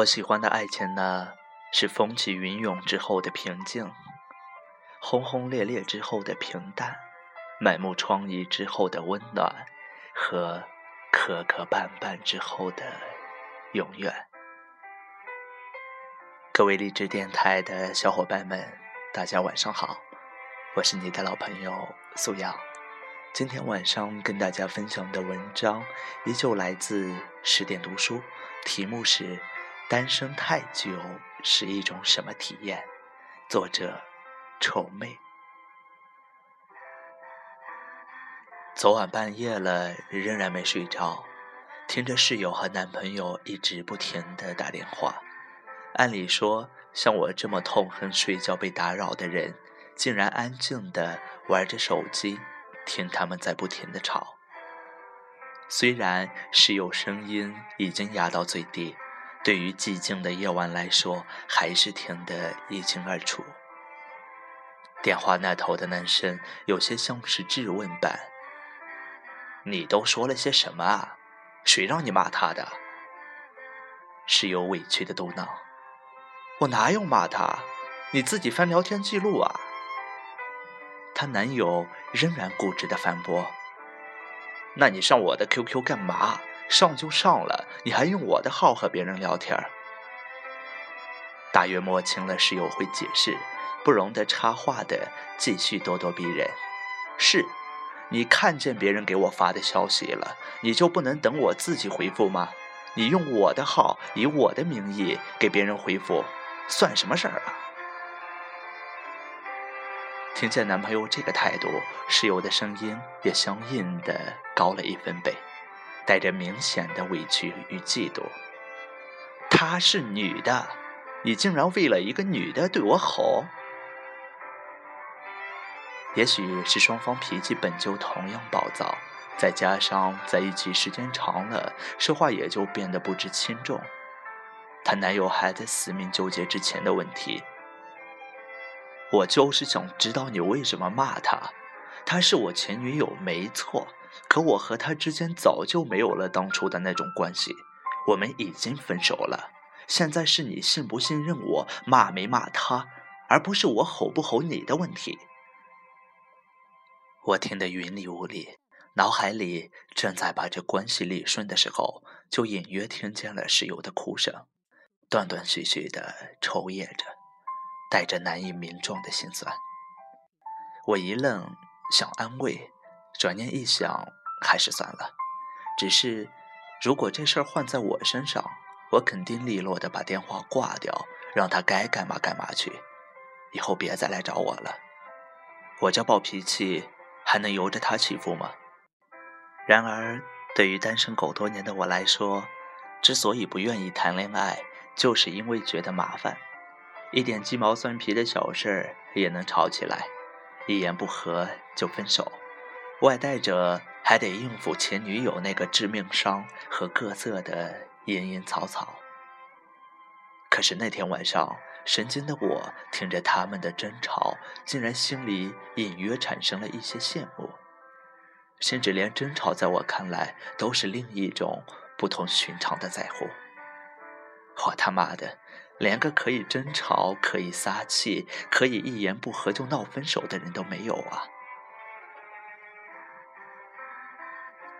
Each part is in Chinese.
我喜欢的爱情呢，是风起云涌之后的平静，轰轰烈烈之后的平淡，满目疮痍之后的温暖，和磕磕绊绊之后的永远。各位励志电台的小伙伴们，大家晚上好，我是你的老朋友素瑶。今天晚上跟大家分享的文章依旧来自十点读书，题目是。单身太久是一种什么体验？作者：丑妹。昨晚半夜了，仍然没睡着，听着室友和男朋友一直不停的打电话。按理说，像我这么痛恨睡觉被打扰的人，竟然安静的玩着手机，听他们在不停的吵。虽然室友声音已经压到最低。对于寂静的夜晚来说，还是听得一清二楚。电话那头的男生有些像是质问般：“你都说了些什么啊？谁让你骂他的？”室友委屈的嘟囔：“我哪有骂他？你自己翻聊天记录啊！”她男友仍然固执的反驳：“那你上我的 QQ 干嘛？”上就上了，你还用我的号和别人聊天大约摸清了室友会解释，不容得插话的继续咄咄逼人。是，你看见别人给我发的消息了，你就不能等我自己回复吗？你用我的号，以我的名义给别人回复，算什么事儿啊？听见男朋友这个态度，室友的声音也相应的高了一分贝。带着明显的委屈与嫉妒。她是女的，你竟然为了一个女的对我吼？也许是双方脾气本就同样暴躁，再加上在一起时间长了，说话也就变得不知轻重。她男友还在死命纠结之前的问题。我就是想知道你为什么骂她，她是我前女友，没错。可我和他之间早就没有了当初的那种关系，我们已经分手了。现在是你信不信任我，骂没骂他，而不是我吼不吼你的问题。我听得云里雾里，脑海里正在把这关系理顺的时候，就隐约听见了室友的哭声，断断续续的抽噎着，带着难以名状的心酸。我一愣，想安慰。转念一想，还是算了。只是，如果这事儿换在我身上，我肯定利落的把电话挂掉，让他该干嘛干嘛去，以后别再来找我了。我这暴脾气还能由着他欺负吗？然而，对于单身狗多年的我来说，之所以不愿意谈恋爱，就是因为觉得麻烦，一点鸡毛蒜皮的小事儿也能吵起来，一言不合就分手。外带着还得应付前女友那个致命伤和各色的阴阴草草。可是那天晚上，神经的我听着他们的争吵，竟然心里隐约产生了一些羡慕，甚至连争吵在我看来都是另一种不同寻常的在乎。我他妈的，连个可以争吵、可以撒气、可以一言不合就闹分手的人都没有啊！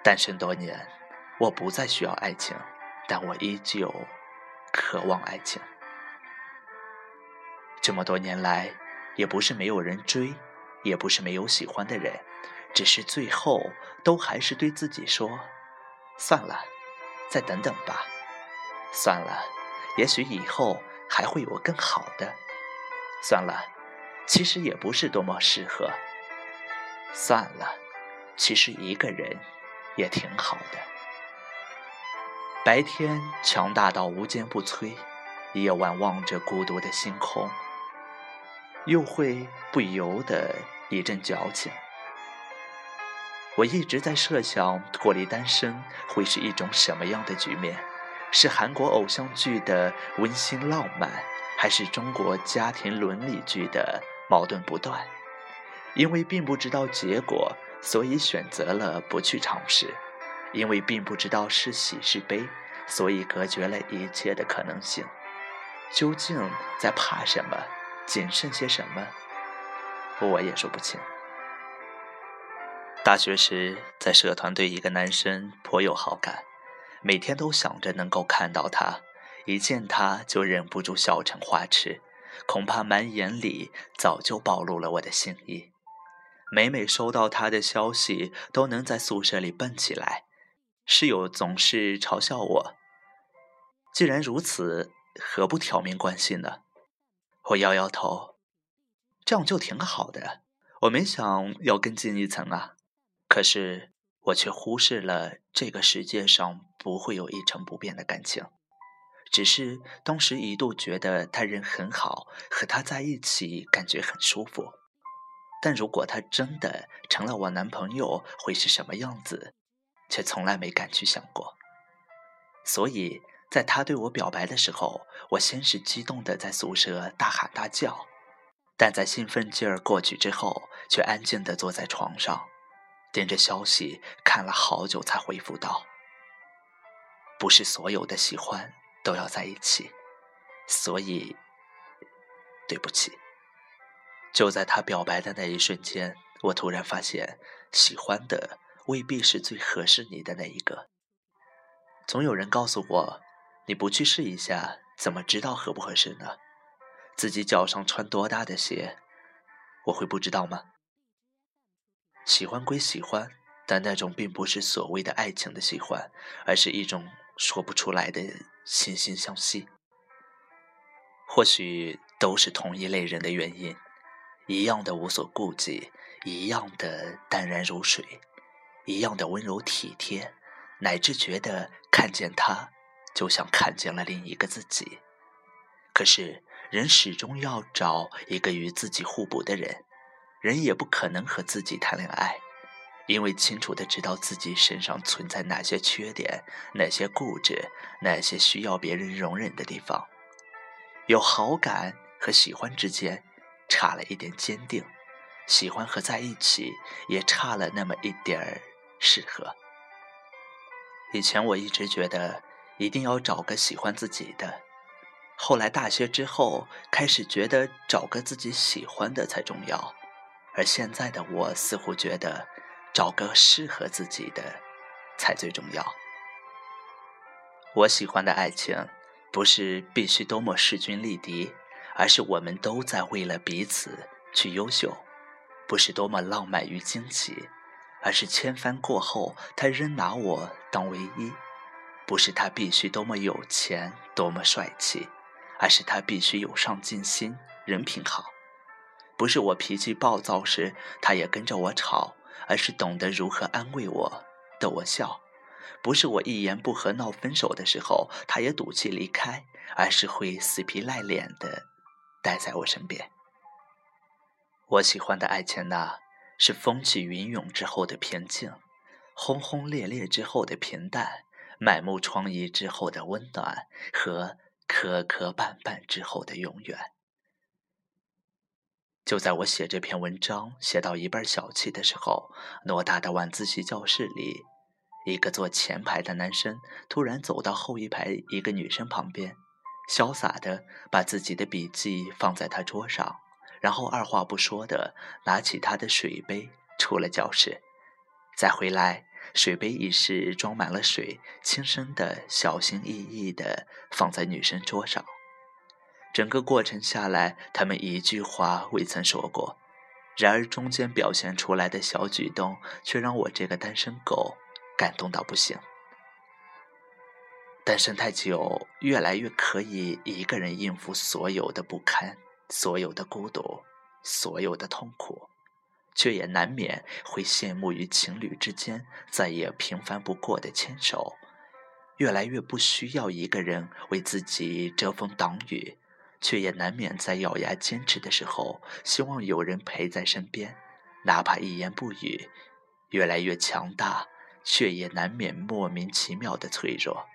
单身多年，我不再需要爱情，但我依旧渴望爱情。这么多年来，也不是没有人追，也不是没有喜欢的人，只是最后都还是对自己说：算了，再等等吧。算了，也许以后还会有更好的。算了，其实也不是多么适合。算了，其实一个人。也挺好的。白天强大到无坚不摧，夜晚望着孤独的星空，又会不由得一阵矫情。我一直在设想脱离单身会是一种什么样的局面：是韩国偶像剧的温馨浪漫，还是中国家庭伦理剧的矛盾不断？因为并不知道结果。所以选择了不去尝试，因为并不知道是喜是悲，所以隔绝了一切的可能性。究竟在怕什么？谨慎些什么？我也说不清。大学时，在社团对一个男生颇有好感，每天都想着能够看到他，一见他就忍不住笑成花痴，恐怕满眼里早就暴露了我的心意。每每收到他的消息，都能在宿舍里蹦起来。室友总是嘲笑我：“既然如此，何不挑明关系呢？”我摇摇头：“这样就挺好的。我没想要更进一层啊。可是我却忽视了这个世界上不会有一成不变的感情。只是当时一度觉得他人很好，和他在一起感觉很舒服。”但如果他真的成了我男朋友，会是什么样子？却从来没敢去想过。所以在他对我表白的时候，我先是激动的在宿舍大喊大叫，但在兴奋劲儿过去之后，却安静的坐在床上，盯着消息看了好久，才回复道：“不是所有的喜欢都要在一起，所以对不起。”就在他表白的那一瞬间，我突然发现，喜欢的未必是最合适你的那一个。总有人告诉我，你不去试一下，怎么知道合不合适呢？自己脚上穿多大的鞋，我会不知道吗？喜欢归喜欢，但那种并不是所谓的爱情的喜欢，而是一种说不出来的惺惺相惜。或许都是同一类人的原因。一样的无所顾忌，一样的淡然如水，一样的温柔体贴，乃至觉得看见他就像看见了另一个自己。可是人始终要找一个与自己互补的人，人也不可能和自己谈恋爱，因为清楚的知道自己身上存在哪些缺点，哪些固执，哪些需要别人容忍的地方。有好感和喜欢之间。差了一点坚定，喜欢和在一起也差了那么一点儿适合。以前我一直觉得一定要找个喜欢自己的，后来大学之后开始觉得找个自己喜欢的才重要，而现在的我似乎觉得找个适合自己的才最重要。我喜欢的爱情不是必须多么势均力敌。而是我们都在为了彼此去优秀，不是多么浪漫与惊奇，而是千帆过后，他仍拿我当唯一。不是他必须多么有钱、多么帅气，而是他必须有上进心、人品好。不是我脾气暴躁时，他也跟着我吵，而是懂得如何安慰我、逗我笑。不是我一言不合闹分手的时候，他也赌气离开，而是会死皮赖脸的。待在我身边。我喜欢的爱情呢，是风起云涌之后的平静，轰轰烈烈之后的平淡，满目疮痍之后的温暖，和磕磕绊绊之后的永远。就在我写这篇文章写到一半小气的时候，偌大的晚自习教室里，一个坐前排的男生突然走到后一排一个女生旁边。潇洒的把自己的笔记放在他桌上，然后二话不说的拿起他的水杯出了教室，再回来，水杯已是装满了水，轻声的、小心翼翼的放在女生桌上。整个过程下来，他们一句话未曾说过，然而中间表现出来的小举动，却让我这个单身狗感动到不行。单身太久，越来越可以一个人应付所有的不堪、所有的孤独、所有的痛苦，却也难免会羡慕于情侣之间再也平凡不过的牵手。越来越不需要一个人为自己遮风挡雨，却也难免在咬牙坚持的时候，希望有人陪在身边，哪怕一言不语。越来越强大，却也难免莫名其妙的脆弱。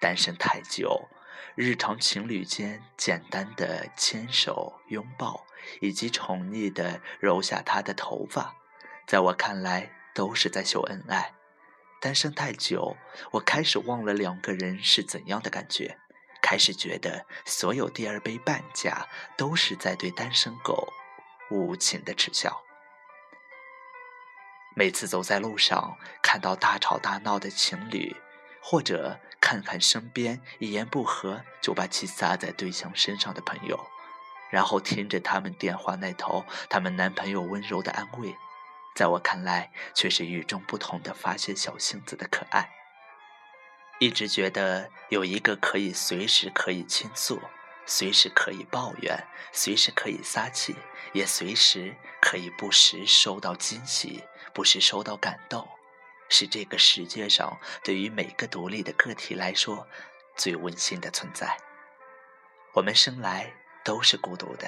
单身太久，日常情侣间简单的牵手、拥抱，以及宠溺的揉下他的头发，在我看来都是在秀恩爱。单身太久，我开始忘了两个人是怎样的感觉，开始觉得所有第二杯半价都是在对单身狗无情的耻笑。每次走在路上，看到大吵大闹的情侣，或者看看身边一言不合就把气撒在对象身上的朋友，然后听着他们电话那头他们男朋友温柔的安慰。在我看来，却是与众不同的发泄小性子的可爱。一直觉得有一个可以随时可以倾诉、随时可以抱怨、随时可以撒气，也随时可以不时收到惊喜、不时收到感动，是这个世界上对于每个独立的个体来说最温馨的存在。我们生来都是孤独的。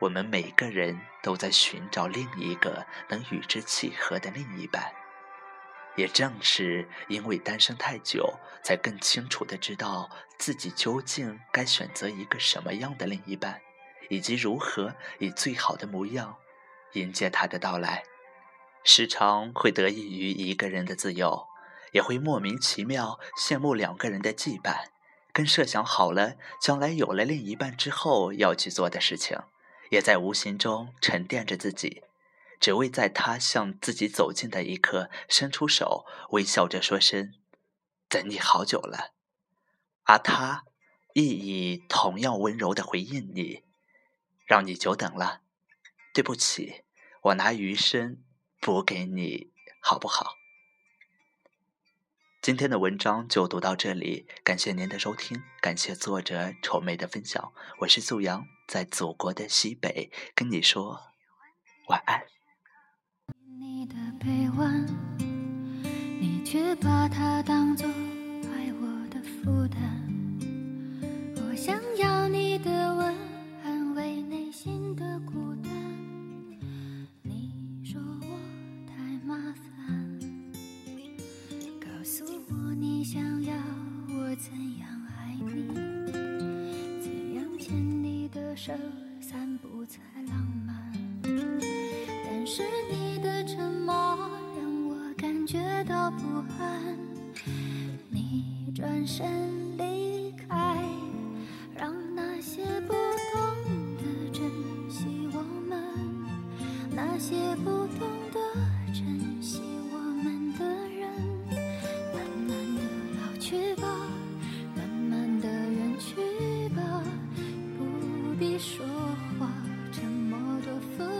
我们每个人都在寻找另一个能与之契合的另一半，也正是因为单身太久，才更清楚的知道自己究竟该选择一个什么样的另一半，以及如何以最好的模样迎接他的到来。时常会得益于一个人的自由，也会莫名其妙羡慕两个人的羁绊，跟设想好了将来有了另一半之后要去做的事情。也在无形中沉淀着自己，只为在他向自己走近的一刻伸出手，微笑着说声“等你好久了”，而他亦以同样温柔的回应你：“让你久等了，对不起，我拿余生补给你，好不好？”今天的文章就读到这里，感谢您的收听，感谢作者丑妹的分享，我是素阳，在祖国的西北跟你说晚安。你的臂弯，你却把它当做爱我的负担，我想要你的吻，安慰内心的孤单。麻烦，告诉我你想要我怎样爱你，怎样牵你的手散步才浪漫。但是你的沉默让我感觉到不安，你转身离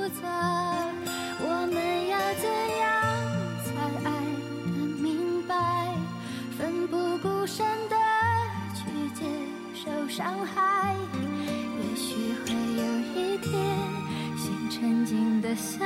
杂，我们要怎样才爱得明白？奋不顾身的去接受伤害，也许会有一天，心沉静的像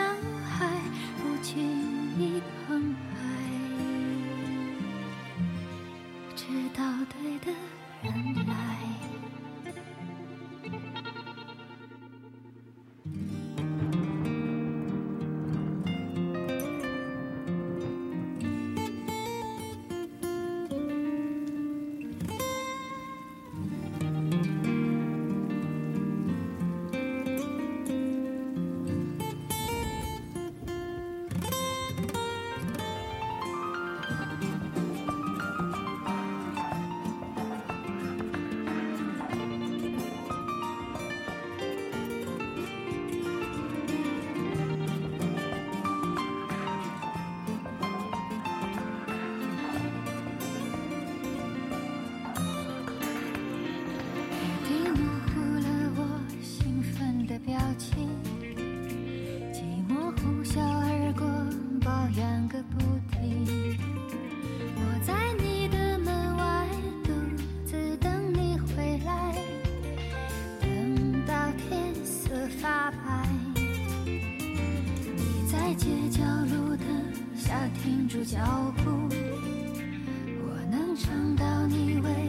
街角路灯下停住脚步，我能尝到你味。